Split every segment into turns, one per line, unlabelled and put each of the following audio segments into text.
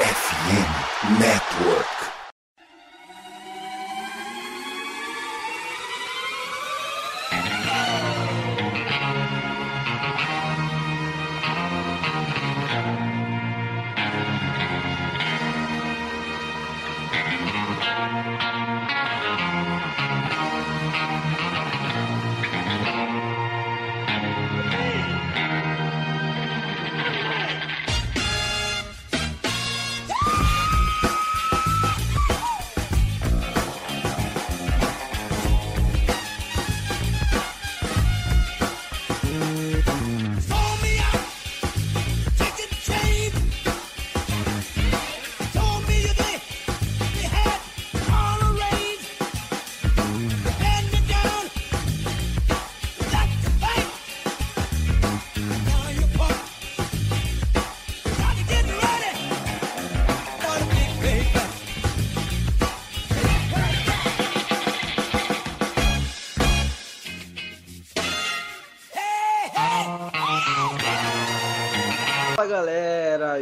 FM Network.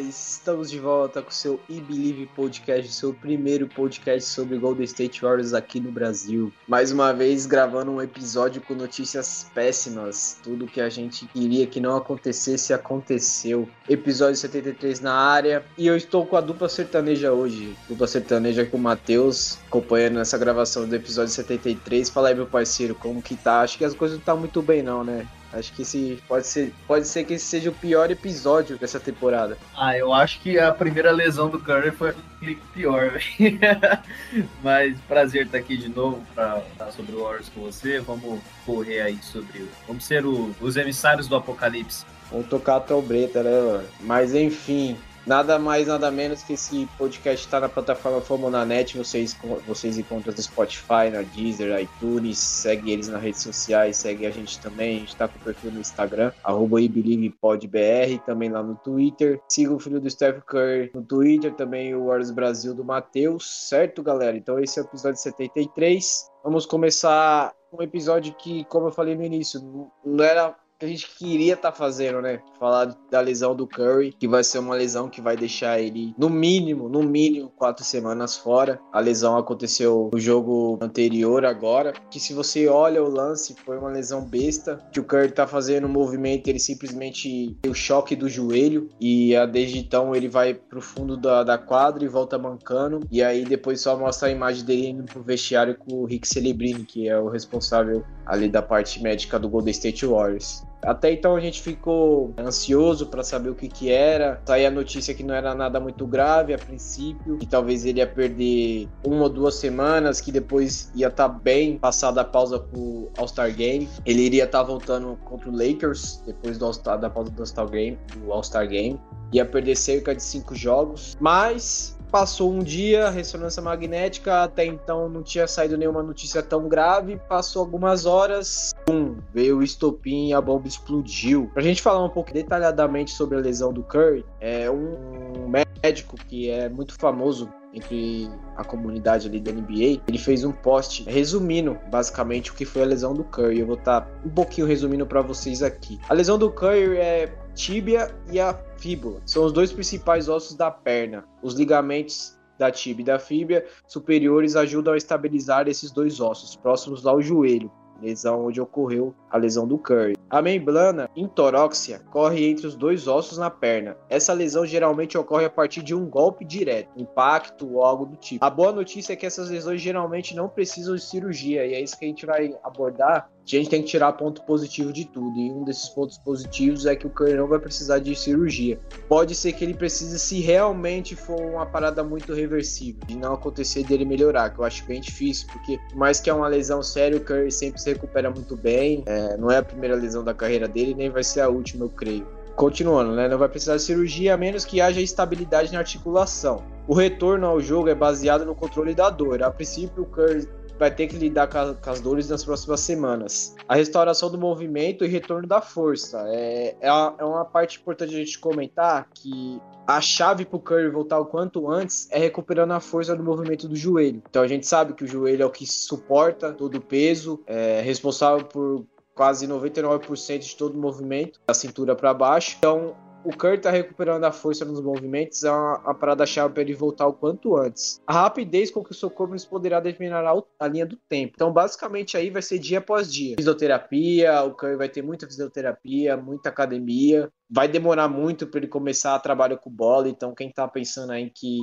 Estamos de volta com o seu e Believe Podcast, seu primeiro podcast sobre Golden State Warriors aqui no Brasil. Mais uma vez gravando um episódio com notícias péssimas. Tudo que a gente queria que não acontecesse aconteceu. Episódio 73 na área. E eu estou com a dupla sertaneja hoje. Dupla sertaneja com o Matheus, acompanhando essa gravação do episódio 73. Fala aí, meu parceiro, como que tá? Acho que as coisas não estão tá muito bem, não, né? Acho que esse pode ser, pode ser que esse seja o pior episódio dessa temporada.
Ah, eu acho que a primeira lesão do Curry foi pior, velho. Mas prazer estar aqui de novo para falar sobre o Warriors com você. Vamos correr aí sobre. Vamos ser o, os emissários do apocalipse.
Vamos tocar a trombeta, né, mano? Mas enfim, Nada mais, nada menos que esse podcast está na plataforma Fomonanet. Vocês, vocês encontram no Spotify, na Deezer, iTunes. Segue eles nas redes sociais, segue a gente também. A gente está com o perfil no Instagram, arroba ibelivepodbr, também lá no Twitter. Siga o filho do Steph Curry no Twitter, também o Wars Brasil do Matheus, certo, galera? Então esse é o episódio 73. Vamos começar um episódio que, como eu falei no início, não era que a gente queria estar tá fazendo, né? Falar da lesão do Curry, que vai ser uma lesão que vai deixar ele, no mínimo, no mínimo, quatro semanas fora. A lesão aconteceu no jogo anterior agora, que se você olha o lance, foi uma lesão besta, que o Curry tá fazendo um movimento, ele simplesmente tem o choque do joelho, e desde então ele vai pro fundo da, da quadra e volta mancando, e aí depois só mostra a imagem dele indo pro vestiário com o Rick Celebrini, que é o responsável ali da parte médica do Golden State Warriors. Até então a gente ficou ansioso para saber o que que era. Saí a notícia que não era nada muito grave a princípio, que talvez ele ia perder uma ou duas semanas, que depois ia estar tá bem passada a pausa pro All-Star Game. Ele iria estar tá voltando contra o Lakers depois da pausa do All-Star Game, do All-Star Game. Ia perder cerca de cinco jogos, mas Passou um dia, ressonância magnética, até então não tinha saído nenhuma notícia tão grave. Passou algumas horas, pum, veio o estopim e a bomba explodiu. Pra gente falar um pouco detalhadamente sobre a lesão do Curry, é um médico que é muito famoso entre a comunidade ali da NBA, ele fez um post resumindo basicamente o que foi a lesão do Curry. Eu vou estar tá um pouquinho resumindo para vocês aqui. A lesão do Curry é tíbia e a fíbula. São os dois principais ossos da perna. Os ligamentos da tíbia e da fíbula superiores ajudam a estabilizar esses dois ossos próximos ao joelho lesão onde ocorreu a lesão do Curry. A membrana intoróxia corre entre os dois ossos na perna. Essa lesão geralmente ocorre a partir de um golpe direto, impacto ou algo do tipo. A boa notícia é que essas lesões geralmente não precisam de cirurgia e é isso que a gente vai abordar a gente tem que tirar ponto positivo de tudo. E um desses pontos positivos é que o Curry não vai precisar de cirurgia. Pode ser que ele precise se realmente for uma parada muito reversível, de não acontecer dele melhorar, que eu acho bem difícil, porque por mais que é uma lesão séria, o Curry sempre se recupera muito bem. É, não é a primeira lesão da carreira dele, nem vai ser a última, eu creio. Continuando, né? Não vai precisar de cirurgia a menos que haja estabilidade na articulação. O retorno ao jogo é baseado no controle da dor. A princípio, o Curry vai ter que lidar com, a, com, as dores nas próximas semanas. A restauração do movimento e retorno da força. É, é, uma, é uma parte importante a gente comentar que a chave para o Curry voltar o quanto antes é recuperando a força do movimento do joelho. Então a gente sabe que o joelho é o que suporta todo o peso, é responsável por quase 99% de todo o movimento da cintura para baixo. Então o Curry tá recuperando a força nos movimentos, é uma, uma parada chave para ele voltar o quanto antes. A rapidez com que o seu corpo poderá determinar a, linha do tempo. Então, basicamente, aí vai ser dia após dia. Fisioterapia, o Curry vai ter muita fisioterapia, muita academia. Vai demorar muito para ele começar a trabalhar com bola, então quem tá pensando aí que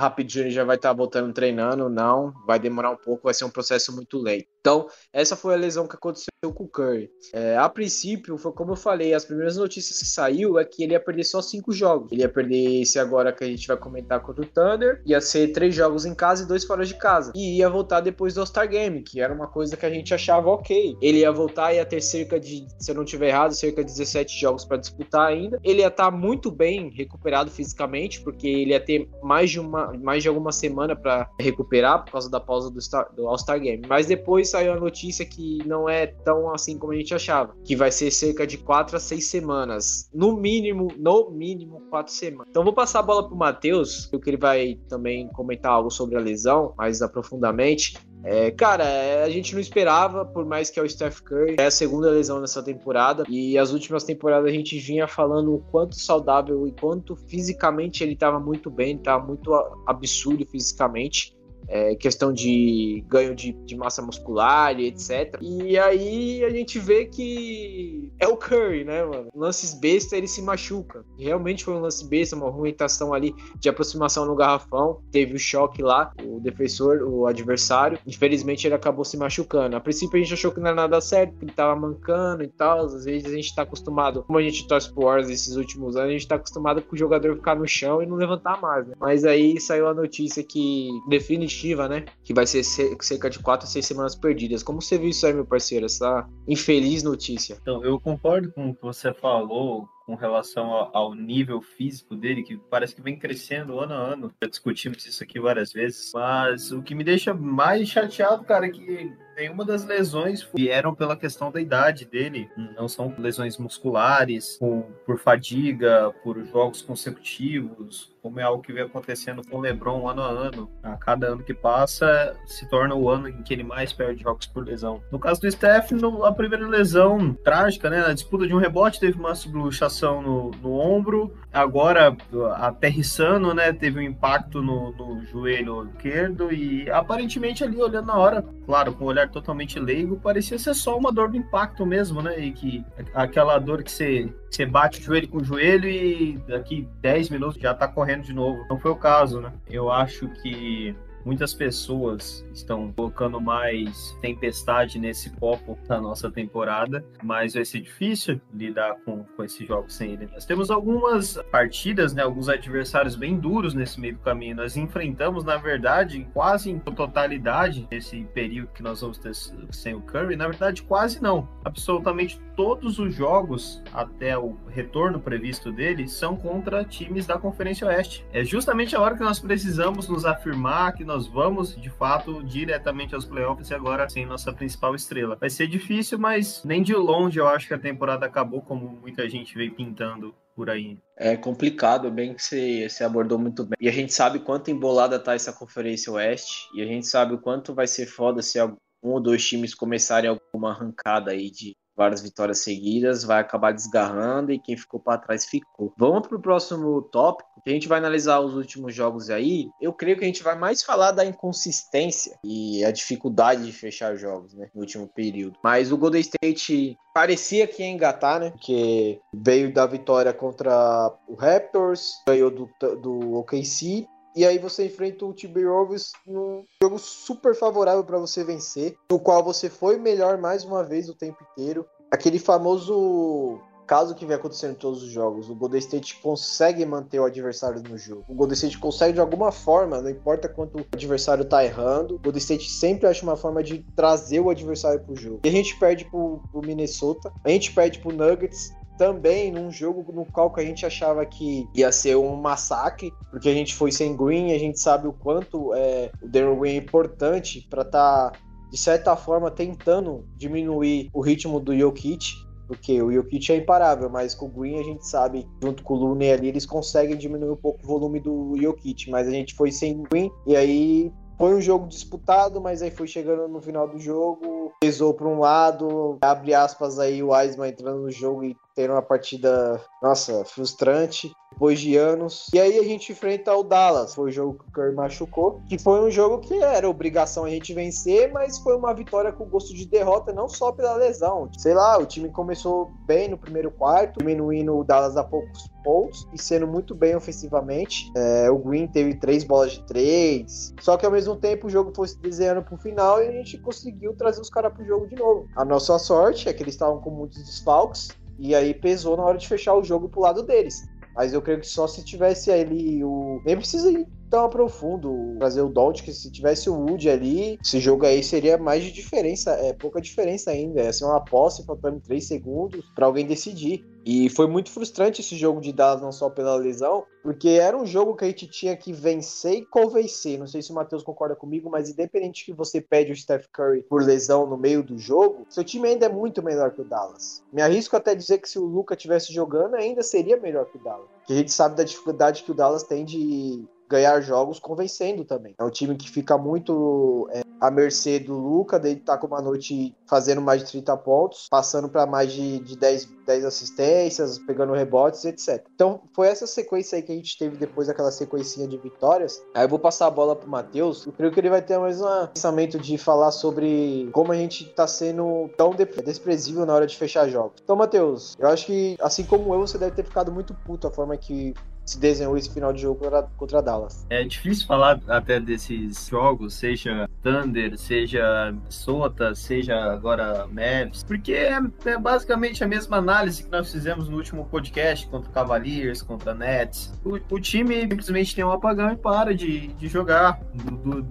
rapidinho já vai estar tá voltando treinando, não, vai demorar um pouco, vai ser um processo muito lento. Então, essa foi a lesão que aconteceu com o Curry. É, a princípio, foi como eu falei, as primeiras notícias que saiu é que ele ia perder só cinco jogos. Ele ia perder esse agora que a gente vai comentar contra o Thunder, ia ser três jogos em casa e dois fora de casa. E ia voltar depois do All-Star Game, que era uma coisa que a gente achava ok. Ele ia voltar e ia ter cerca de, se eu não tiver errado, cerca de 17 jogos para disputar ainda. Ele ia estar tá muito bem recuperado fisicamente, porque ele ia ter mais de uma, mais de alguma semana para recuperar por causa da pausa do, do All-Star Game. Mas depois saiu a notícia que não é tão assim como a gente achava, que vai ser cerca de quatro a seis semanas, no mínimo, no mínimo quatro semanas. Então vou passar a bola para o Matheus, que ele vai também comentar algo sobre a lesão mais aprofundamente. É, cara, a gente não esperava, por mais que é o Steph Curry, é a segunda lesão nessa temporada, e as últimas temporadas a gente vinha falando o quanto saudável e quanto fisicamente ele estava muito bem, estava muito absurdo fisicamente é, questão de ganho de, de, massa muscular e etc. E aí a gente vê que é o Curry, né, mano? Lances besta, ele se machuca. Realmente foi um lance besta, uma movimentação ali de aproximação no garrafão. Teve o choque lá, o defensor, o adversário. Infelizmente ele acabou se machucando. A princípio a gente achou que não era nada certo, que ele tava mancando e tal. Às vezes a gente tá acostumado, como a gente torce pro Wars esses últimos anos, a gente tá acostumado com o jogador ficar no chão e não levantar mais, né? Mas aí saiu a notícia que definitivamente né? Que vai ser cerca de 4 a 6 semanas perdidas. Como você viu isso aí, meu parceiro? Essa infeliz notícia.
Então, eu concordo com o que você falou com relação ao nível físico dele, que parece que vem crescendo ano a ano. Já discutimos isso aqui várias vezes. Mas o que me deixa mais chateado, cara, é que nenhuma das lesões vieram pela questão da idade dele. Não são lesões musculares, por, por fadiga, por jogos consecutivos, como é algo que vem acontecendo com o LeBron ano a ano. A cada ano que passa, se torna o ano em que ele mais perde jogos por lesão. No caso do Steph, a primeira lesão trágica, né? Na disputa de um rebote, teve uma subluxação no, no ombro. Agora, aterrissando, né? Teve um impacto no, no joelho esquerdo e aparentemente ali, olhando na hora, claro, com o olhar totalmente leigo, parecia ser só uma dor do impacto mesmo, né? E que aquela dor que você, você bate o joelho com o joelho e daqui 10 minutos já tá correndo de novo. Não foi o caso, né? Eu acho que Muitas pessoas estão colocando mais tempestade nesse copo da nossa temporada, mas vai ser difícil lidar com, com esses jogos sem ele. Nós temos algumas partidas, né, alguns adversários bem duros nesse meio do caminho. Nós enfrentamos, na verdade, quase em totalidade esse período que nós vamos ter sem o Curry. Na verdade, quase não. Absolutamente todos os jogos até o retorno previsto dele são contra times da Conferência Oeste. É justamente a hora que nós precisamos nos afirmar que nós vamos, de fato, diretamente aos playoffs e agora sem nossa principal estrela. Vai ser difícil, mas nem de longe eu acho que a temporada acabou como muita gente veio pintando por aí.
É complicado, bem que você, abordou muito bem. E a gente sabe quanto embolada tá essa Conferência Oeste, e a gente sabe o quanto vai ser foda se um ou dois times começarem alguma arrancada aí de várias vitórias seguidas, vai acabar desgarrando e quem ficou para trás ficou. Vamos para o próximo tópico, que a gente vai analisar os últimos jogos aí. Eu creio que a gente vai mais falar da inconsistência e a dificuldade de fechar jogos, né, no último período. Mas o Golden State parecia que ia engatar, né, porque veio da vitória contra o Raptors, ganhou do, do OKC e aí você enfrenta o Timberwolves num jogo super favorável para você vencer, no qual você foi melhor mais uma vez o tempo inteiro. Aquele famoso caso que vem acontecendo em todos os jogos, o Golden State consegue manter o adversário no jogo. O Golden State consegue de alguma forma, não importa quanto o adversário tá errando, o Golden State sempre acha uma forma de trazer o adversário pro jogo. E a gente perde pro, pro Minnesota, a gente perde pro Nuggets, também num jogo no qual a gente achava que ia ser um massacre, porque a gente foi sem Green, a gente sabe o quanto é, o Darren Green é importante para estar, tá, de certa forma, tentando diminuir o ritmo do Jokic, porque o Jokic é imparável, mas com o Green a gente sabe, junto com o Looney ali, eles conseguem diminuir um pouco o volume do Jokic, mas a gente foi sem Green, e aí foi um jogo disputado, mas aí foi chegando no final do jogo pesou para um lado, abre aspas aí o Wiseman entrando no jogo e tendo uma partida, nossa, frustrante depois de anos. E aí a gente enfrenta o Dallas. Foi o jogo que o Curry machucou, que foi um jogo que era obrigação a gente vencer, mas foi uma vitória com gosto de derrota, não só pela lesão. Sei lá, o time começou bem no primeiro quarto, diminuindo o Dallas a poucos pontos e sendo muito bem ofensivamente. É, o Green teve três bolas de três, só que ao mesmo tempo o jogo foi se desenhando pro final e a gente conseguiu trazer os caras pro jogo de novo. A nossa sorte é que eles estavam com muitos desfalques e aí pesou na hora de fechar o jogo pro lado deles. Mas eu creio que só se tivesse ali o. Nem precisa ir tão profundo trazer o Don't, que se tivesse o Wood ali, esse jogo aí seria mais de diferença, é pouca diferença ainda. Ia ser uma posse faltando 3 segundos para alguém decidir. E foi muito frustrante esse jogo de Dallas, não só pela lesão, porque era um jogo que a gente tinha que vencer e convencer. Não sei se o Matheus concorda comigo, mas independente que você pede o Steph Curry por lesão no meio do jogo, seu time ainda é muito melhor que o Dallas. Me arrisco até dizer que se o Luca tivesse jogando, ainda seria melhor que o Dallas. Porque a gente sabe da dificuldade que o Dallas tem de ganhar jogos convencendo também. É um time que fica muito é, à mercê do Luca, dele tá com uma noite fazendo mais de 30 pontos, passando para mais de, de 10, 10 assistências, pegando rebotes, etc. Então foi essa sequência aí que a gente teve depois daquela sequencinha de vitórias. Aí eu vou passar a bola pro Matheus. Eu creio que ele vai ter mais um pensamento de falar sobre como a gente tá sendo tão desprezível na hora de fechar jogos. Então, Matheus, eu acho que assim como eu, você deve ter ficado muito puto a forma que se desenhou esse final de jogo contra, contra Dallas.
É difícil falar até desses jogos, seja Thunder, seja Sota, seja agora Mavs, porque é, é, basicamente a mesma análise que nós fizemos no último podcast contra Cavaliers, contra Nets. O, o time simplesmente tem um apagão e para de, de jogar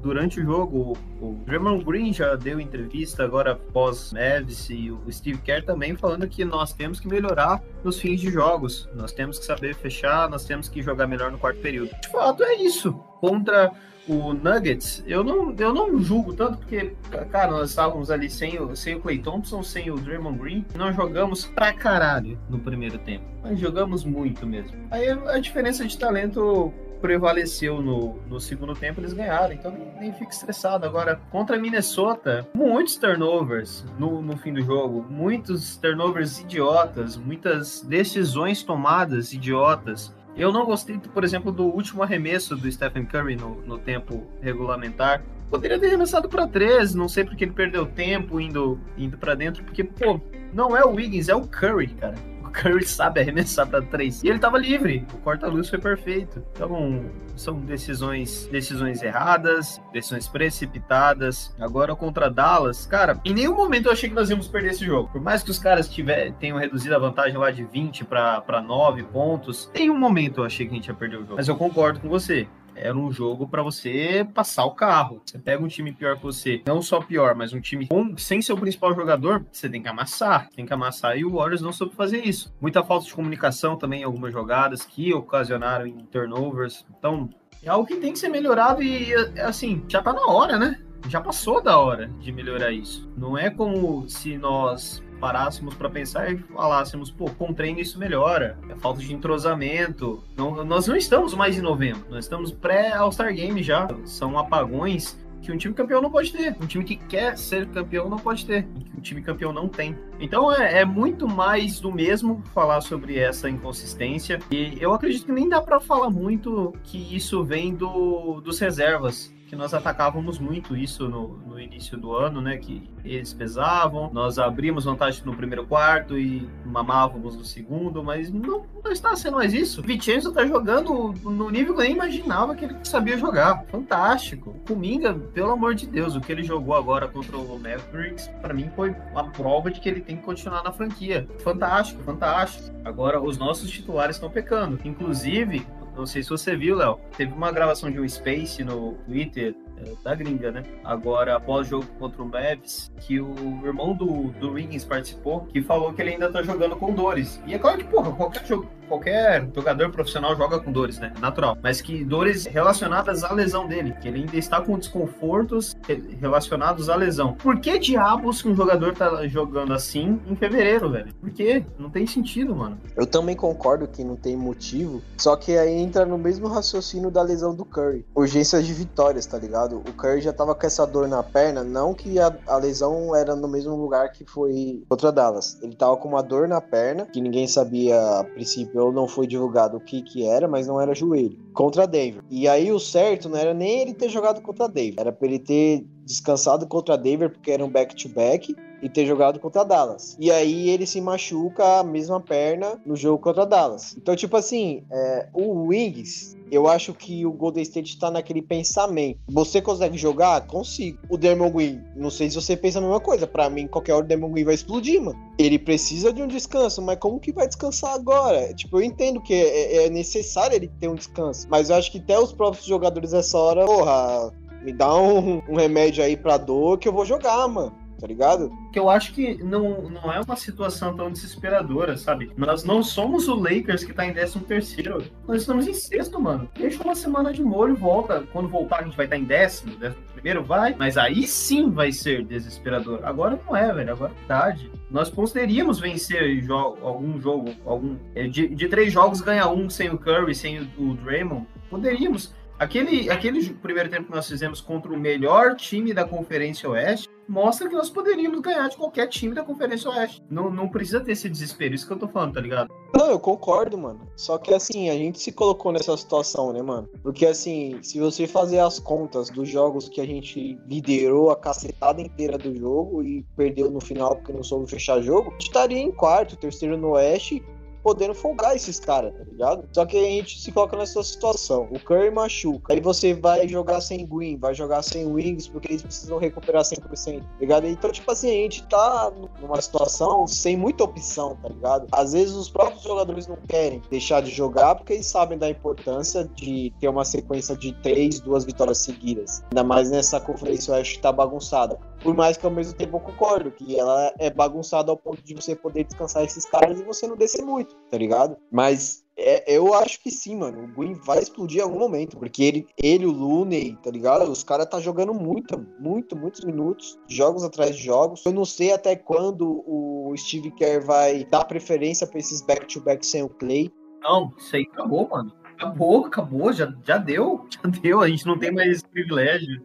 durante o jogo. O Draymond Green já deu entrevista agora pós Mavs e o Steve Kerr também falando que nós temos que melhorar nos fins de jogos. Nós temos que saber fechar, nós temos que jogar melhor no quarto período. De fato, é isso. Contra o Nuggets, eu não, eu não julgo tanto, porque, cara, nós estávamos ali sem o, sem o Clay Thompson, sem o Draymond Green, nós jogamos pra caralho no primeiro tempo. Mas jogamos muito mesmo. Aí a diferença de talento prevaleceu no, no segundo tempo, eles ganharam. Então nem, nem fico estressado. Agora, contra Minnesota, muitos turnovers no, no fim do jogo, muitos turnovers idiotas, muitas decisões tomadas idiotas. Eu não gostei, por exemplo, do último arremesso do Stephen Curry no, no tempo regulamentar. Poderia ter arremessado para três, não sei porque ele perdeu tempo indo, indo para dentro, porque, pô, não é o Wiggins, é o Curry, cara. O Curry sabe arremessar para três. E ele tava livre. O corta-luz foi perfeito. Então, são decisões, decisões erradas, decisões precipitadas. Agora contra Dallas, cara, em nenhum momento eu achei que nós íamos perder esse jogo. Por mais que os caras tiver, tenham reduzido a vantagem lá de 20 para 9 pontos, em um momento eu achei que a gente ia perder o jogo. Mas eu concordo com você era um jogo para você passar o carro. Você pega um time pior que você, não só pior, mas um time com, sem seu principal jogador, você tem que amassar, tem que amassar. E o Warriors não soube fazer isso. Muita falta de comunicação também em algumas jogadas que ocasionaram em turnovers. Então, é algo que tem que ser melhorado e, assim, já tá na hora, né? Já passou da hora de melhorar isso. Não é como se nós parássemos para pensar e falássemos, pô, com treino isso melhora, é falta de entrosamento. Não, nós não estamos mais em novembro, nós estamos pré-All-Star Game já. São apagões que um time campeão não pode ter. Um time que quer ser campeão não pode ter. Um time campeão não tem. Então é, é muito mais do mesmo falar sobre essa inconsistência. E eu acredito que nem dá para falar muito que isso vem do, dos reservas que nós atacávamos muito isso no, no, início do ano, né? Que eles pesavam, nós abrimos vantagem no primeiro quarto e mamávamos no segundo, mas não, não está sendo mais isso. Vicenzo está jogando no nível que eu nem imaginava que ele sabia jogar. Fantástico. Cominga, pelo amor de Deus, o que ele jogou agora contra o Mavericks, para mim foi uma prova de que ele tem que continuar na franquia. Fantástico, fantástico. Agora, os nossos titulares estão pecando. Inclusive, não sei se você viu, Léo. Teve uma gravação de um Space no Twitter da gringa, né? Agora, após o jogo contra o Mavs, que o irmão do, do Wiggins participou, que falou que ele ainda tá jogando com dores. E é claro que, porra, qualquer jogo, qualquer jogador profissional joga com dores, né? Natural. Mas que dores relacionadas à lesão dele, que ele ainda está com desconfortos relacionados à lesão. Por que diabos um jogador tá jogando assim em fevereiro, velho? Por quê? Não tem sentido, mano.
Eu também concordo que não tem motivo, só que aí entra no mesmo raciocínio da lesão do Curry. Urgência de vitórias, tá ligado? O Curry já tava com essa dor na perna, não que a, a lesão era no mesmo lugar que foi contra Dallas. Ele tava com uma dor na perna, que ninguém sabia a princípio, ou não foi divulgado o que que era, mas não era joelho. Contra Denver. E aí o certo não era nem ele ter jogado contra Denver, era pra ele ter descansado contra Denver, porque era um back-to-back. -back, e ter jogado contra Dallas. E aí ele se machuca a mesma perna no jogo contra Dallas. Então, tipo assim, é, o Wings, eu acho que o Golden State tá naquele pensamento. Você consegue jogar? Consigo. O Demon Green, não sei se você pensa a mesma coisa. Para mim, qualquer hora o Demon Green vai explodir, mano. Ele precisa de um descanso, mas como que vai descansar agora? Tipo, eu entendo que é, é necessário ele ter um descanso, mas eu acho que até os próprios jogadores dessa hora, porra, me dá um, um remédio aí pra dor que eu vou jogar, mano tá ligado?
Que eu acho que não, não é uma situação tão desesperadora, sabe? Nós não somos o Lakers que tá em 13 terceiro. Nós estamos em sexto, mano. Deixa uma semana de molho, volta. Quando voltar, a gente vai estar tá em décimo, décimo primeiro, vai. Mas aí sim vai ser desesperador. Agora não é, velho. Agora é tarde. Nós poderíamos vencer jo algum jogo, algum. É, de, de três jogos, ganhar um sem o Curry, sem o, o Draymond. Poderíamos. Aquele, aquele primeiro tempo que nós fizemos contra o melhor time da Conferência Oeste mostra que nós poderíamos ganhar de qualquer time da Conferência Oeste. Não, não precisa ter esse desespero, isso que eu tô falando, tá ligado?
Não, eu concordo, mano. Só que assim, a gente se colocou nessa situação, né, mano? Porque assim, se você fazer as contas dos jogos que a gente liderou a cacetada inteira do jogo e perdeu no final porque não soube fechar jogo, a gente estaria em quarto, terceiro no Oeste podendo folgar esses caras, tá ligado? Só que a gente se coloca nessa situação. O Curry machuca. Aí você vai jogar sem Green, vai jogar sem Wings, porque eles precisam recuperar 100%, tá ligado? Então, tipo assim, a gente tá numa situação sem muita opção, tá ligado? Às vezes os próprios jogadores não querem deixar de jogar porque eles sabem da importância de ter uma sequência de três, duas vitórias seguidas. Ainda mais nessa conferência, eu acho que tá bagunçada. Por mais que ao mesmo tempo eu concordo que ela é bagunçada ao ponto de você poder descansar esses caras e você não descer muito, tá ligado? Mas é, eu acho que sim, mano. O Green vai explodir em algum momento. Porque ele, ele o Looney, tá ligado? Os caras tá jogando muito, muito, muitos minutos. Jogos atrás de jogos. Eu não sei até quando o Steve Kerr vai dar preferência pra esses back-to-back sem o Clay.
Não, isso aí acabou, mano. Acabou, acabou. Já, já deu. Já deu. A gente não tem mais privilégio.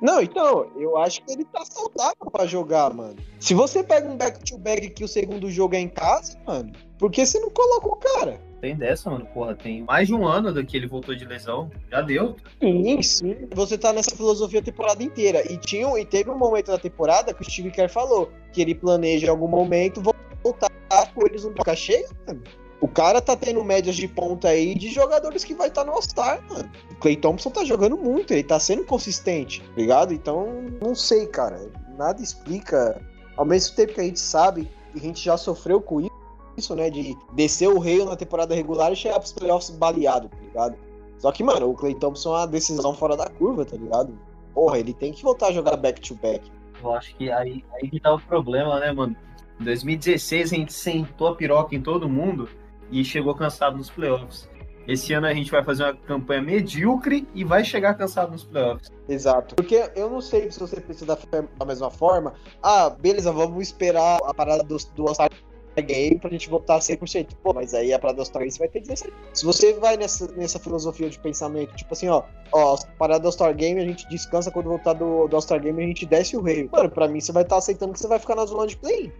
Não, então, eu acho que ele tá saudável pra jogar, mano. Se você pega um back-to-back que o segundo jogo é em casa, mano, por que você não coloca o cara?
Tem dessa, mano. Porra, tem mais de um ano do que ele voltou de lesão. Já deu.
Sim, sim. Você tá nessa filosofia a temporada inteira. E, tinha, e teve um momento da temporada que o Steve Kerr falou que ele planeja em algum momento voltar com eles um toca cheio, mano. O cara tá tendo médias de ponta aí de jogadores que vai estar tá no All-Star, mano. O Clay Thompson tá jogando muito, ele tá sendo consistente, ligado? Então, não sei, cara. Nada explica. Ao mesmo tempo que a gente sabe que a gente já sofreu com isso, né? De descer o rei na temporada regular e chegar pros playoffs baleado, tá ligado? Só que, mano, o Clay Thompson é uma decisão fora da curva, tá ligado? Porra, ele tem que voltar a jogar back-to-back. -back.
Eu acho que aí, aí que tá o problema, né, mano? Em 2016 a gente sentou a piroca em todo mundo e chegou cansado nos playoffs. Esse ano a gente vai fazer uma campanha medíocre e vai chegar cansado nos playoffs.
Exato. Porque eu não sei se você pensa da, mesma forma. Ah, beleza, vamos esperar a parada do, do All-Star Game pra gente voltar a 100%. Pô, mas aí a parada do All-Star Game vai ter 17. Se você vai nessa, nessa filosofia de pensamento, tipo assim, ó, ó, parada do All-Star Game a gente descansa quando voltar do, do All-Star Game a gente desce o rei. Mano, pra mim você vai estar tá aceitando que você vai ficar na zona de play.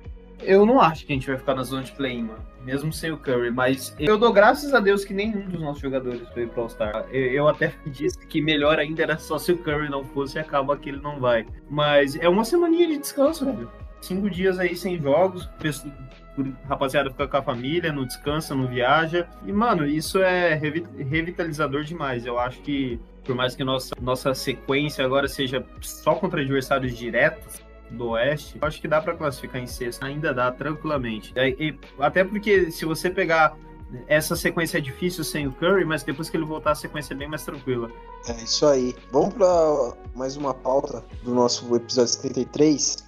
Eu não acho que a gente vai ficar na zona de play mano. Mesmo sem o Curry, mas eu dou graças a Deus que nenhum dos nossos jogadores foi pro All-Star. Eu, eu, até disse que melhor ainda era só se o Curry não fosse e acaba que ele não vai. Mas é uma semaninha de descanso, velho. Cinco dias aí sem jogos, rapaziada fica com a família, não descansa, não viaja. E, mano, isso é revitalizador demais. Eu acho que, por mais que nossa, nossa sequência agora seja só contra adversários diretos, do Oeste, acho que dá para classificar em sexto, ainda dá tranquilamente. E, até porque se você pegar essa sequência é difícil sem o Curry, mas depois que ele voltar a sequência é bem mais tranquila.
É isso aí. Vamos para mais uma pauta do nosso episódio 73.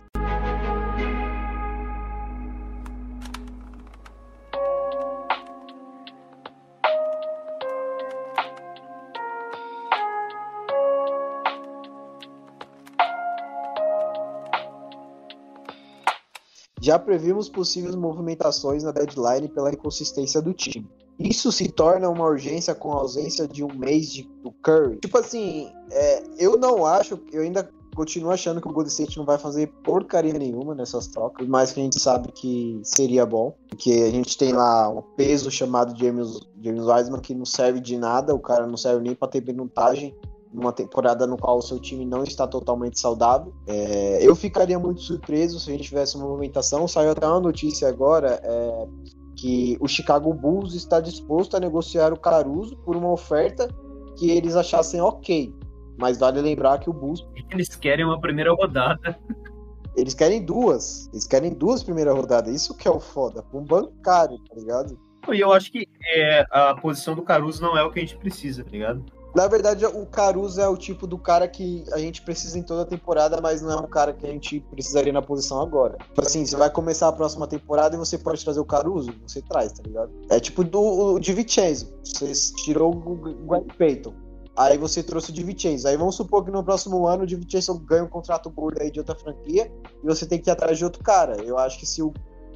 Já previmos possíveis movimentações na deadline pela inconsistência do time. Isso se torna uma urgência com a ausência de um mês de, do Curry. Tipo assim, é, eu não acho, eu ainda continuo achando que o Golden State não vai fazer porcaria nenhuma nessas trocas, mas que a gente sabe que seria bom, porque a gente tem lá um peso chamado James, James Wiseman que não serve de nada, o cara não serve nem para ter minutagem numa temporada no qual o seu time não está totalmente saudável. É, eu ficaria muito surpreso se a gente tivesse uma movimentação. Saiu até uma notícia agora é, que o Chicago Bulls está disposto a negociar o Caruso por uma oferta que eles achassem ok. Mas vale lembrar que o Bulls.
Eles querem uma primeira rodada.
Eles querem duas. Eles querem duas primeiras rodadas. Isso que é o foda. Um bancário, tá ligado?
E eu acho que é, a posição do Caruso não é o que a gente precisa, tá ligado?
Na verdade, o Caruso é o tipo do cara que a gente precisa em toda a temporada, mas não é um cara que a gente precisaria na posição agora. Tipo assim, você vai começar a próxima temporada e você pode trazer o Caruso, você traz, tá ligado? É tipo do o. Você tirou o Gwen Payton. Aí você trouxe o DiVincenzo. Aí vamos supor que no próximo ano o DiVincenzo ganha um contrato gordo aí de outra franquia e você tem que ir atrás de outro cara. Eu acho que se o,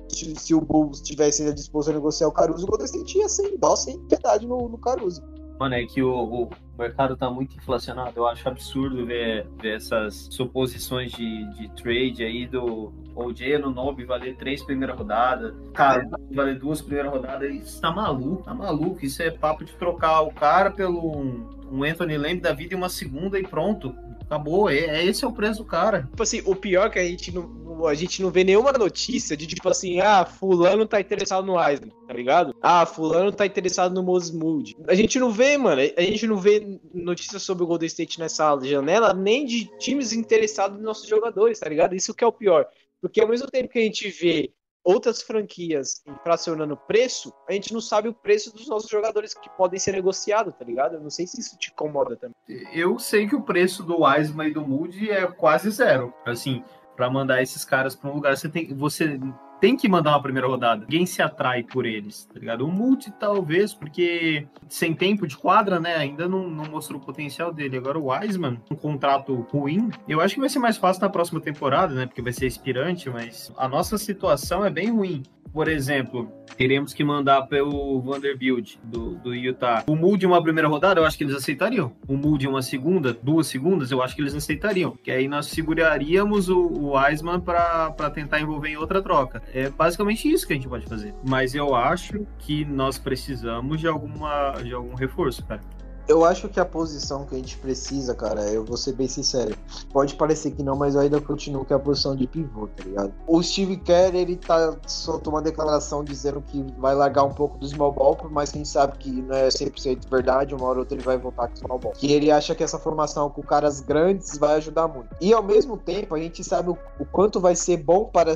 se o Bulls tivesse disposto a negociar o Caruso, o Golden State ia sem dó, sem piedade no, no Caruso.
Mano, é que o, o, mercado tá muito inflacionado. Eu acho absurdo ver, ver essas suposições de, de trade aí do OJ no Nob valer três primeiras rodadas, cara, valer duas primeiras rodadas. Isso tá maluco, tá maluco. Isso é papo de trocar o cara pelo um, um Anthony Lamb da vida e uma segunda e pronto. Acabou, é, é, esse é o preço do cara.
Tipo assim, o pior é que a gente não, a gente não vê nenhuma notícia de tipo assim, ah, fulano tá interessado no Wiseman, tá ligado? Ah, fulano tá interessado no Moses Moody. A gente não vê, mano, a gente não vê notícias sobre o Golden State nessa janela, nem de times interessados nos nossos jogadores, tá ligado? Isso que é o pior. Porque ao mesmo tempo que a gente vê outras franquias inflacionando preço, a gente não sabe o preço dos nossos jogadores que podem ser negociados, tá ligado? Eu não sei se isso te incomoda também.
Eu sei que o preço do Wiseman e do Moody é quase zero. Assim, para mandar esses caras para um lugar, você tem, você tem que mandar uma primeira rodada. Ninguém se atrai por eles, tá ligado? O Multi, talvez, porque sem tempo de quadra, né? Ainda não, não mostrou o potencial dele. Agora o Wiseman, um contrato ruim, eu acho que vai ser mais fácil na próxima temporada, né? Porque vai ser aspirante, mas a nossa situação é bem ruim por exemplo, teremos que mandar pelo Vanderbilt do, do Utah. O Moody uma primeira rodada, eu acho que eles aceitariam. O Moody uma segunda, duas segundas, eu acho que eles aceitariam. Que aí nós seguraríamos o, o Wiseman para tentar envolver em outra troca. É basicamente isso que a gente pode fazer. Mas eu acho que nós precisamos de alguma de algum reforço, cara.
Eu acho que a posição que a gente precisa, cara, eu vou ser bem sincero. Pode parecer que não, mas eu ainda continuo que é a posição de pivô, tá ligado? O Steve Kerr, ele tá soltou uma declaração dizendo que vai largar um pouco do small ball, mas quem sabe que não é 100% verdade, uma hora ou outra ele vai voltar com o small ball. Que ele acha que essa formação com caras grandes vai ajudar muito. E ao mesmo tempo, a gente sabe o, o quanto vai ser bom para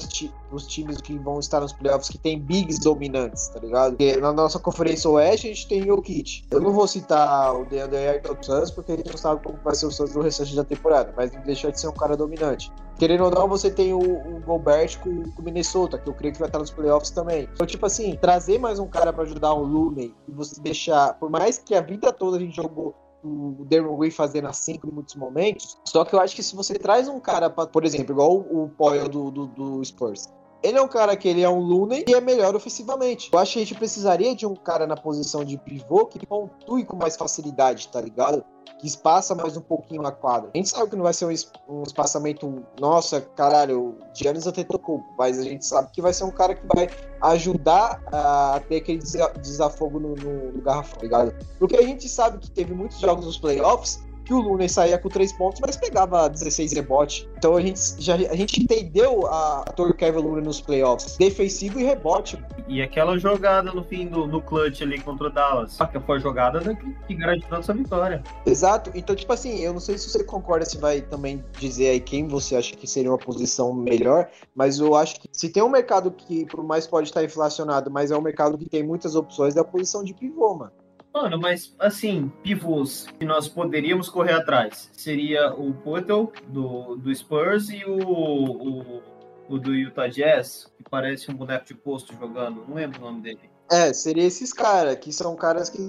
os times que vão estar nos playoffs, que tem bigs dominantes, tá ligado? Porque na nossa conferência oeste, a gente tem o Kit. Eu não vou citar o DeAndre Ayton do Suns, porque a gente não sabe como vai ser o Suns no restante da temporada, mas não deixou de ser um cara dominante. Querendo ou não, você tem o, o Gobert com, o Minnesota, que eu creio que vai estar nos playoffs também. Então, tipo assim, trazer mais um cara para ajudar o Looney e você deixar, por mais que a vida toda a gente jogou o Derrick Way fazendo assim em muitos momentos. Só que eu acho que se você traz um cara, pra, por exemplo, igual o, o Poyle do, do, do Spurs, ele é um cara que ele é um Looney e é melhor ofensivamente. Eu acho que a gente precisaria de um cara na posição de pivô que pontue com mais facilidade, tá ligado? Que espaça mais um pouquinho a quadra. A gente sabe que não vai ser um, espaçamento, nossa, caralho, Giannis Antetokounmpo, mas a gente sabe que vai ser um cara que vai ajudar a ter aquele desafogo no, no, no garrafão, tá ligado? Porque a gente sabe que teve muitos jogos nos playoffs que o Luna saía com 3 pontos, mas pegava 16 rebote. Então a gente já a gente entendeu a ator Kevin Luna nos playoffs, defensivo e rebote.
E aquela jogada no fim do no clutch ali contra o Dallas, que foi a jogada que, que garantiu nossa vitória.
Exato. Então, tipo assim, eu não sei se você concorda se vai também dizer aí quem você acha que seria uma posição melhor, mas eu acho que se tem um mercado que por mais pode estar inflacionado, mas é um mercado que tem muitas opções, é a posição de pivô, mano.
Mano, mas assim, pivôs que nós poderíamos correr atrás seria o Potel do, do Spurs e o, o, o, do Utah Jazz, que parece um boneco de posto jogando, não lembro o nome dele.
É, seria esses caras, que são caras que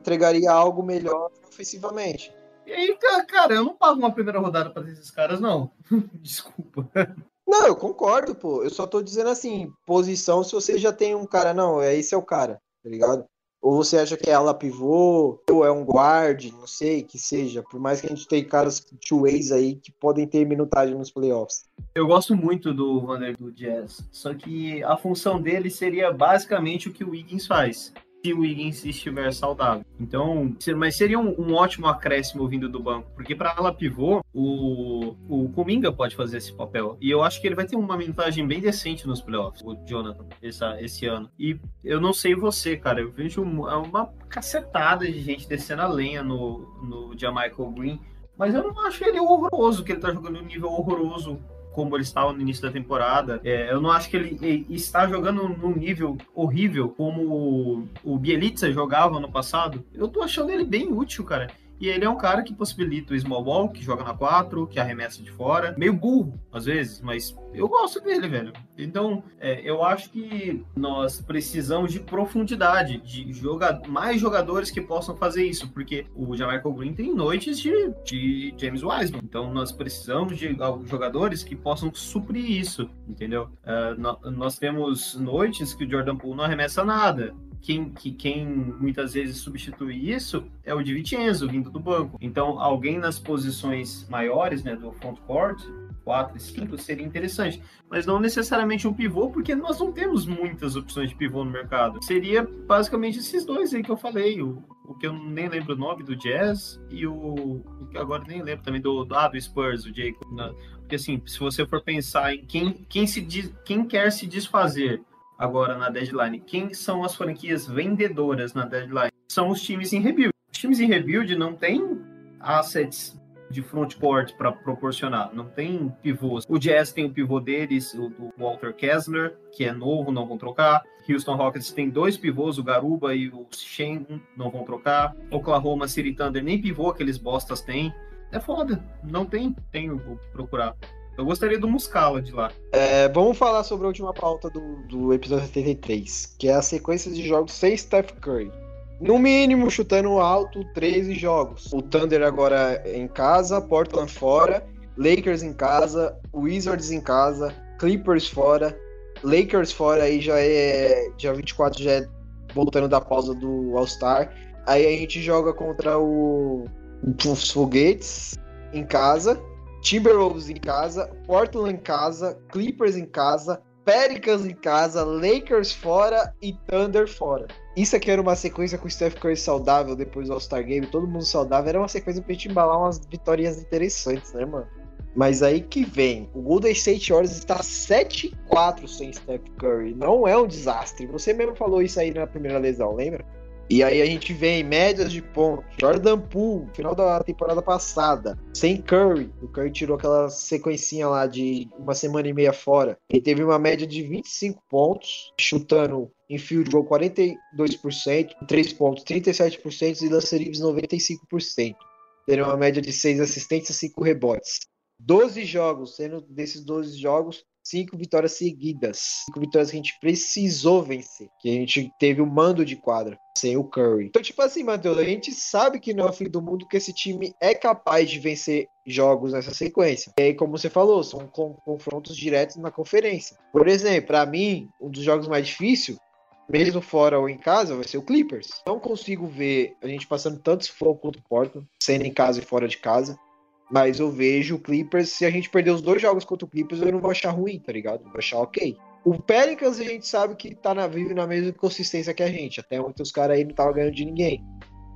entregaria algo melhor ofensivamente.
E aí, cara, eu não pago uma primeira rodada para esses caras, não. Desculpa.
Não, eu concordo, pô. Eu só tô dizendo assim, posição se você já tem um cara, não, é esse é o cara, tá ligado? Ou você acha que ala pivô, ou é um guard, não sei, que seja. Por mais que a gente tenha caras two ways aí que podem ter minutagem nos playoffs.
Eu gosto muito do Vander do Jazz, só que a função dele seria basicamente o que o Wiggins faz se o Wiggins estiver saudável. Então, mas seria um, um ótimo acréscimo vindo do banco, porque para ela pivô, o, o Kuminga pode fazer esse papel. E eu acho que ele vai ter uma minutagem bem decente nos playoffs, o Jonathan, essa, esse ano. E eu não sei você, cara, eu vejo uma, uma cacetada de gente descendo a lenha no, no Jamaica Green. Mas eu não acho ele horroroso, que ele tá jogando um nível horroroso como ele estava no início da temporada. É, eu não acho que ele, está jogando num nível horrível como o Bielitsa jogava no passado. Eu tô achando ele bem útil, cara. E ele é um cara que possibilita o small ball, que joga na 4, que arremessa de fora. Meio burro, às vezes, mas eu gosto dele, velho. Então, é, eu acho que nós precisamos de profundidade, de joga mais jogadores que possam fazer isso, porque o Jamaica Green tem noites de, de James Wiseman. Então, nós precisamos de jogadores que possam suprir isso, entendeu? Uh, nós temos noites que o Jordan Poole não arremessa nada quem, que, quem muitas vezes substitui isso é o Di Vincenzo, vindo do banco. Então, alguém nas posições maiores, né, do front court, 4 e 5, seria interessante. Mas não necessariamente um pivô, porque nós não temos muitas opções de pivô no mercado. Seria basicamente esses dois aí que eu falei, o, o que eu nem lembro o nome do Jazz e o, o que agora nem lembro também do, ah, do Spurs, o Jacob. Porque assim, se você for pensar em quem, quem, se, quem quer se desfazer agora na deadline. Quem são as franquias vendedoras na deadline? São os times em rebuild. Os times em rebuild não têm assets de frontcourt para proporcionar, não tem pivôs. O Jazz tem o pivô deles, o do Walter Kessler, que é novo, não vão trocar. Houston Rockets tem dois pivôs, o Garuba e o Shen, não vão trocar. Oklahoma City Thunder nem pivô aqueles bostas têm. É foda, não tem, tenho, vou procurar. Eu gostaria do Muscala de lá.
É, vamos falar sobre a última pauta do, do episódio 73, que é a sequência de jogos sem Steph Curry. No mínimo, chutando alto, 13 jogos. O Thunder agora em casa, Portland fora, Lakers em casa, Wizards em casa, Clippers fora, Lakers fora aí já é dia 24 já é voltando da pausa do All-Star. Aí a gente joga contra o os Foguetes em casa Timberwolves em casa, Portland em casa, Clippers em casa, Pelicans em casa, Lakers fora e Thunder fora. Isso aqui era uma sequência com o Steph Curry saudável depois do All-Star Game, todo mundo saudável. Era uma sequência pra gente embalar umas vitórias interessantes, né, mano? Mas aí que vem, o Golden State Warriors está 7-4 sem Steph Curry. Não é um desastre. Você mesmo falou isso aí na primeira lesão, lembra? E aí a gente vê médias de pontos. Jordan Poole, final da temporada passada, sem Curry. O Curry tirou aquela sequencinha lá de uma semana e meia fora. Ele teve uma média de 25 pontos, chutando em field goal 42%, 3 pontos 37% e lança livres 95%. Tendo uma média de 6 assistências e 5 rebotes. 12 jogos, sendo desses 12 jogos, cinco vitórias seguidas. Cinco vitórias que a gente precisou vencer. Que a gente teve o mando de quadra sem o Curry. Então, tipo assim, Matheus, a gente sabe que não é o fim do mundo que esse time é capaz de vencer jogos nessa sequência. E aí, como você falou, são confrontos diretos na conferência. Por exemplo, para mim, um dos jogos mais difíceis mesmo fora ou em casa, vai ser o Clippers. Não consigo ver a gente passando tantos fogos contra o Portland, sendo em casa e fora de casa. Mas eu vejo o Clippers, se a gente perder os dois jogos contra o Clippers, eu não vou achar ruim, tá ligado? vou achar ok. O Pelicans a gente sabe que tá na, vive na mesma consistência que a gente. Até ontem os caras aí não estavam ganhando de ninguém.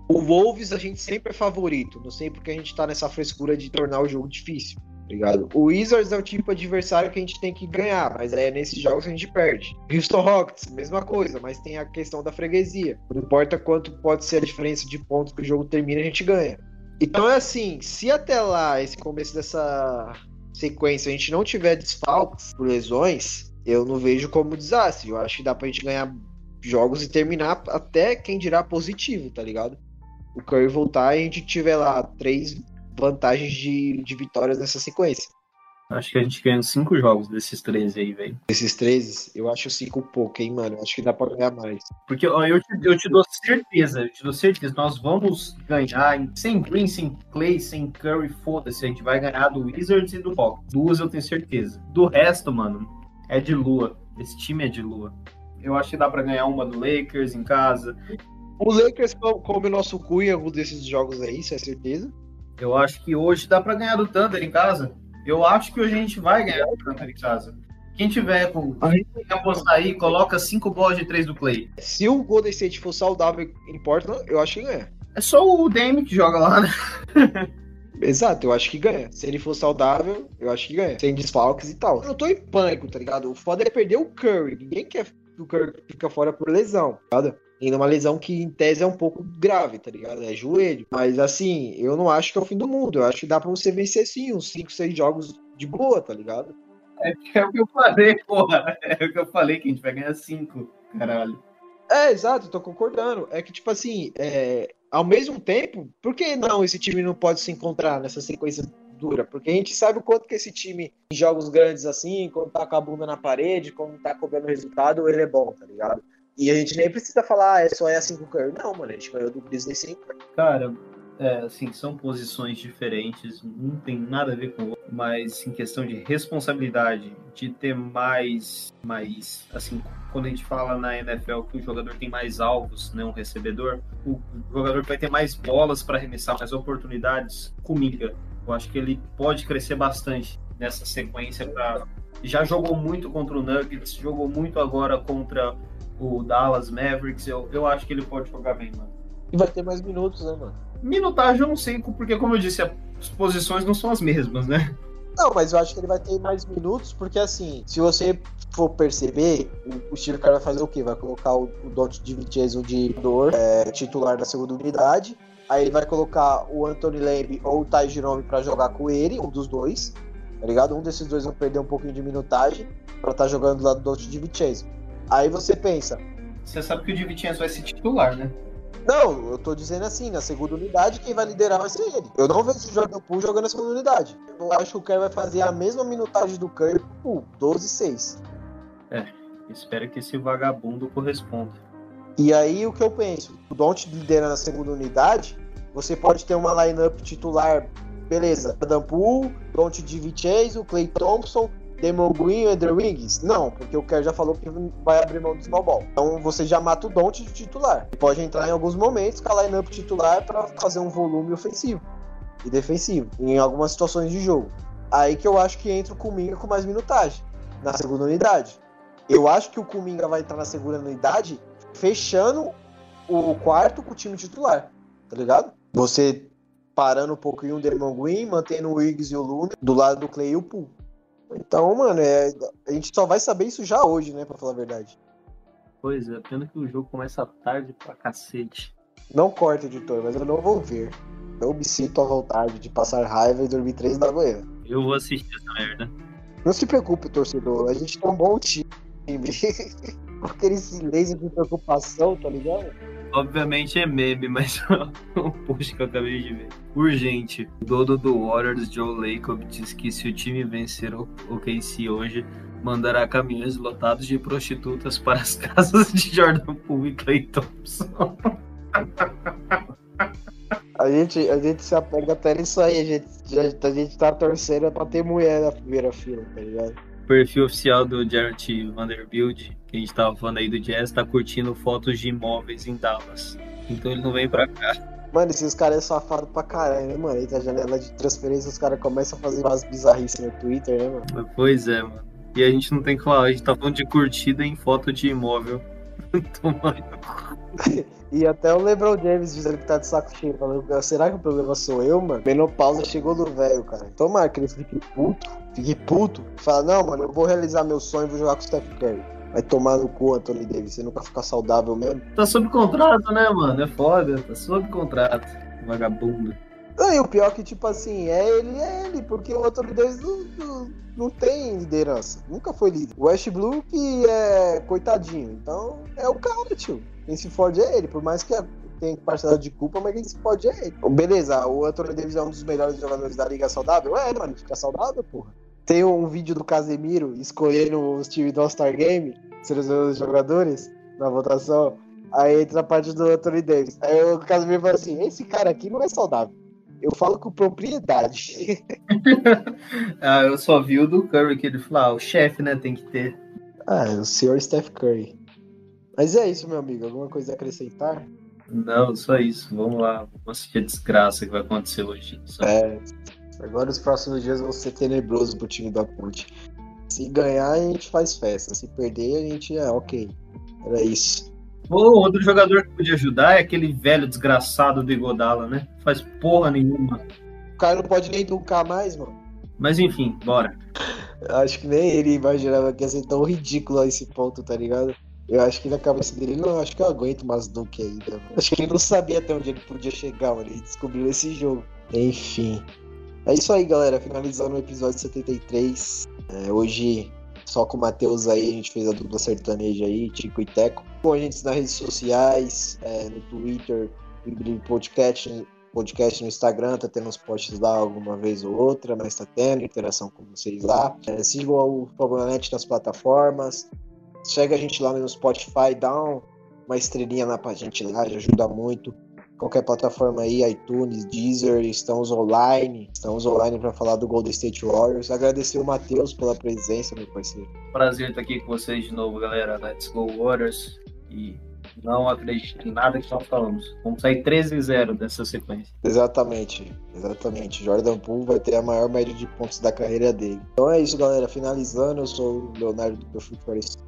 O Wolves a gente sempre é favorito. Não sei porque a gente tá nessa frescura de tornar o jogo difícil. Tá ligado? O Wizards é o tipo adversário que a gente tem que ganhar, mas é nesses jogos que a gente perde. Houston Rockets, mesma coisa, mas tem a questão da freguesia. Não importa quanto pode ser a diferença de pontos que o jogo termina, a gente ganha. Então é assim, se até lá, esse começo dessa sequência, a gente não tiver desfalques por lesões, eu não vejo como desastre. Eu acho que dá pra gente ganhar jogos e terminar até quem dirá positivo, tá ligado? O Curry voltar e a gente tiver lá três vantagens de, de vitórias nessa sequência.
Acho que a gente ganha cinco jogos desses 13 aí, velho.
Desses 13, eu acho cinco pouco, hein, mano? Acho que dá pra ganhar mais.
Porque ó, eu, te, eu te dou certeza, eu te dou certeza, nós vamos ganhar sem Green, sem Clay, sem Curry, foda-se, a gente vai ganhar do Wizards e do Hawks. Duas eu tenho certeza. Do resto, mano, é de lua. Esse time é de lua. Eu acho que dá pra ganhar uma do Lakers em casa.
O Lakers come o nosso cu em algum desses jogos aí, isso é certeza.
Eu acho que hoje dá pra ganhar do Thunder em casa. Eu acho que hoje a gente vai ganhar o Thunder em casa. Quem tiver com. A gente tem que apostar aí, coloca cinco bolas de três do Clay.
Se o Golden State for saudável em Portland, eu acho que ganha.
É só o Dame que joga lá, né?
Exato, eu acho que ganha. Se ele for saudável, eu acho que ganha. Sem desfalques e tal. Eu não tô em pânico, tá ligado? O foda é perder o Curry. Ninguém quer que o Curry fica fora por lesão, tá ligado? Ainda uma lesão que em tese é um pouco grave, tá ligado? É joelho. Mas assim, eu não acho que é o fim do mundo. Eu acho que dá pra você vencer sim uns 5, 6 jogos de boa, tá ligado?
É, é o que eu falei, porra. É o que eu falei, que a gente vai ganhar 5, caralho.
É, exato, tô concordando. É que, tipo assim, é, ao mesmo tempo, por que não esse time não pode se encontrar nessa sequência dura? Porque a gente sabe o quanto que esse time, em jogos grandes assim, quando tá com a bunda na parede, quando tá cobrando resultado, ele é bom, tá ligado? E a gente nem precisa falar, ah, é só é assim com o Curry. Não, mano, a gente ganhou do Grizzlies sim.
Cara, é, assim, são posições diferentes, não tem nada a ver com o outro, mas em questão de responsabilidade, de ter mais, mais, assim, quando a gente fala na NFL que o jogador tem mais alvos, né, um recebedor, o jogador vai ter mais bolas para arremessar, mais oportunidades, comigo. Eu acho que ele pode crescer bastante nessa sequência para já jogou muito contra o Nuggets, jogou muito agora contra o Dallas Mavericks, eu, eu acho que ele pode jogar bem, mano.
E vai ter mais minutos, né, mano?
Minutagem eu não sei, porque como eu disse, as posições não são as mesmas, né?
Não, mas eu acho que ele vai ter mais minutos, porque assim, se você for perceber, o, o Steve Kerr vai fazer o quê? Vai colocar o, o Dot de Vincenzo de dor, é, titular da segunda unidade. Aí ele vai colocar o Anthony Lamb ou o Ty Jerome pra jogar com ele, um dos dois. Tá ligado? Um desses dois vai perder um pouquinho de minutagem pra estar tá jogando do lado do Dot de Vincenzo. Aí você pensa.
Você sabe que o Divincenzo vai ser titular, né?
Não, eu tô dizendo assim, na segunda unidade, quem vai liderar vai ser ele. Eu não vejo o Jordan Poole jogando na segunda unidade. Eu acho que o Kerr vai fazer a mesma minutagem do Curry pro 12-6.
É, espero que esse vagabundo corresponda.
E aí o que eu penso? O Don't liderando na segunda unidade, você pode ter uma lineup titular, beleza, Jordan Poole, Don't DiVincenzo, Clay Thompson, Demon Green e Andrew Wiggins? Não, porque o Kerr já falou que vai abrir mão do small ball. Então você já mata o Don't de titular. Pode entrar em alguns momentos com a lineup titular para fazer um volume ofensivo e defensivo em algumas situações de jogo. Aí que eu acho que entra o Kuminga com mais minutagem na segunda unidade. Eu acho que o Kuminga vai entrar na segunda unidade fechando o quarto com o time titular, tá ligado? Você parando um pouquinho o Demon Green, mantendo o Wiggs e o Luna do lado do Clay e o Poole. Então, mano, é, a gente só vai saber isso já hoje, né, pra falar a verdade.
Pois é, pena que o jogo começa tarde pra cacete.
Não corta, editor, mas eu não vou ver. Eu me sinto à vontade de passar raiva e dormir três da manhã.
Eu vou assistir essa merda.
Não se preocupe, torcedor. A gente tem um bom time. Com aquele silêncio de preocupação, tá ligado?
Obviamente é meme, mas o post que eu acabei de ver. Urgente. O dono do Warriors, Joe Lacob, diz que se o time vencer o KC hoje, mandará caminhões lotados de prostitutas para as casas de Jordan Poole e Clay Thompson.
A gente, a gente se apega até nisso aí, a gente, a gente tá torcendo pra ter mulher na primeira fila, tá ligado?
O perfil oficial do Jarrett Vanderbilt que a gente tava falando aí do Jazz, tá curtindo fotos de imóveis em Dallas. Então ele não vem pra cá.
Mano, esses caras é safado pra caralho, né, mano? Entra a janela de transferência, os caras começam a fazer umas bizarrices no Twitter, né, mano?
Pois é, mano. E a gente não tem que falar, a gente tá falando de curtida em foto de imóvel.
e até o LeBron James dizendo que tá de saco cheio. Falando, será que o problema sou eu, mano? Menopausa chegou no velho, cara. Tomara que ele fique puto, fique puto. Fala, não, mano, eu vou realizar meu sonho e vou jogar com o Steph Curry. Vai tomar no cu, Anthony Davis. Você nunca ficar saudável mesmo.
Tá sob contrato, né, mano? É foda. Tá sob contrato. Vagabundo.
Não, e o pior é que, tipo assim, é ele, é ele, porque o Anthony Davis não, não, não tem liderança. Nunca foi líder. O Westbrook é coitadinho. Então, é o cara, tio. Quem se fode é ele. Por mais que tenha parcela de culpa, mas quem se fode é ele. Beleza, o Anthony Davis é um dos melhores jogadores da liga saudável? É, mano, fica saudável, porra. Tem um vídeo do Casemiro escolhendo os times do All-Star Game, selecionando os jogadores na votação. Aí entra a parte do Anthony Davis. Aí o Casemiro fala assim: esse cara aqui não é saudável. Eu falo com propriedade.
ah, eu só vi o do Curry que ele falou: ah, o chefe, né, tem que ter.
Ah, o senhor Steph Curry. Mas é isso, meu amigo. Alguma coisa a acrescentar?
Não, só isso. Vamos lá. Vamos assistir a desgraça que vai acontecer hoje. Só.
É. Agora os próximos dias vão ser tenebrosos pro time da Ponte. Se ganhar, a gente faz festa. Se perder, a gente é ok. Era isso.
O outro jogador que podia ajudar é aquele velho desgraçado do Igodala, né? Faz porra nenhuma.
O cara não pode nem educar mais, mano.
Mas enfim, bora.
Acho que nem ele imaginava que ia ser tão ridículo a esse ponto, tá ligado? Eu acho que na cabeça dele, não, acho que eu aguento mais Duke ainda. Mano. Acho que ele não sabia até onde ele podia chegar, mano. Ele descobriu esse jogo. Enfim. É isso aí, galera. Finalizando o episódio 73. É, hoje, só com o Matheus aí, a gente fez a dupla sertaneja aí, Tico e Teco. Com a gente nas redes sociais, é, no Twitter, no Podcast, podcast no Instagram, tá tendo uns posts lá alguma vez ou outra, mas tá tendo interação com vocês lá. É, sigam o Fabulanet nas plataformas. Segue a gente lá no Spotify, dá uma estrelinha lá pra gente lá, já ajuda muito. Qualquer plataforma aí, iTunes, Deezer, estamos online. Estamos online para falar do Golden State Warriors. Agradecer o Matheus pela presença, meu parceiro.
Prazer estar aqui com vocês de novo, galera. Let's go Warriors. E não acredito em nada que nós falamos. Vamos sair 13-0 dessa sequência.
Exatamente, exatamente. Jordan Poole vai ter a maior média de pontos da carreira dele. Então é isso, galera. Finalizando, eu sou o Leonardo do Perfil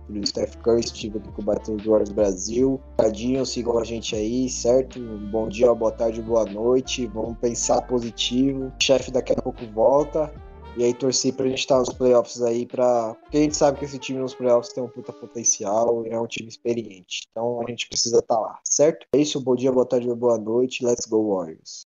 do Steph Curry, estive aqui com o Battle do Brasil. Tadinho, sigam a gente aí, certo? Bom dia, boa tarde, boa noite. Vamos pensar positivo. O chefe daqui a pouco volta. E aí torcer pra gente estar nos playoffs aí, pra... porque a gente sabe que esse time nos playoffs tem um puta potencial é um time experiente. Então a gente precisa estar tá lá, certo? É isso, bom dia, boa tarde, boa noite. Let's go Warriors.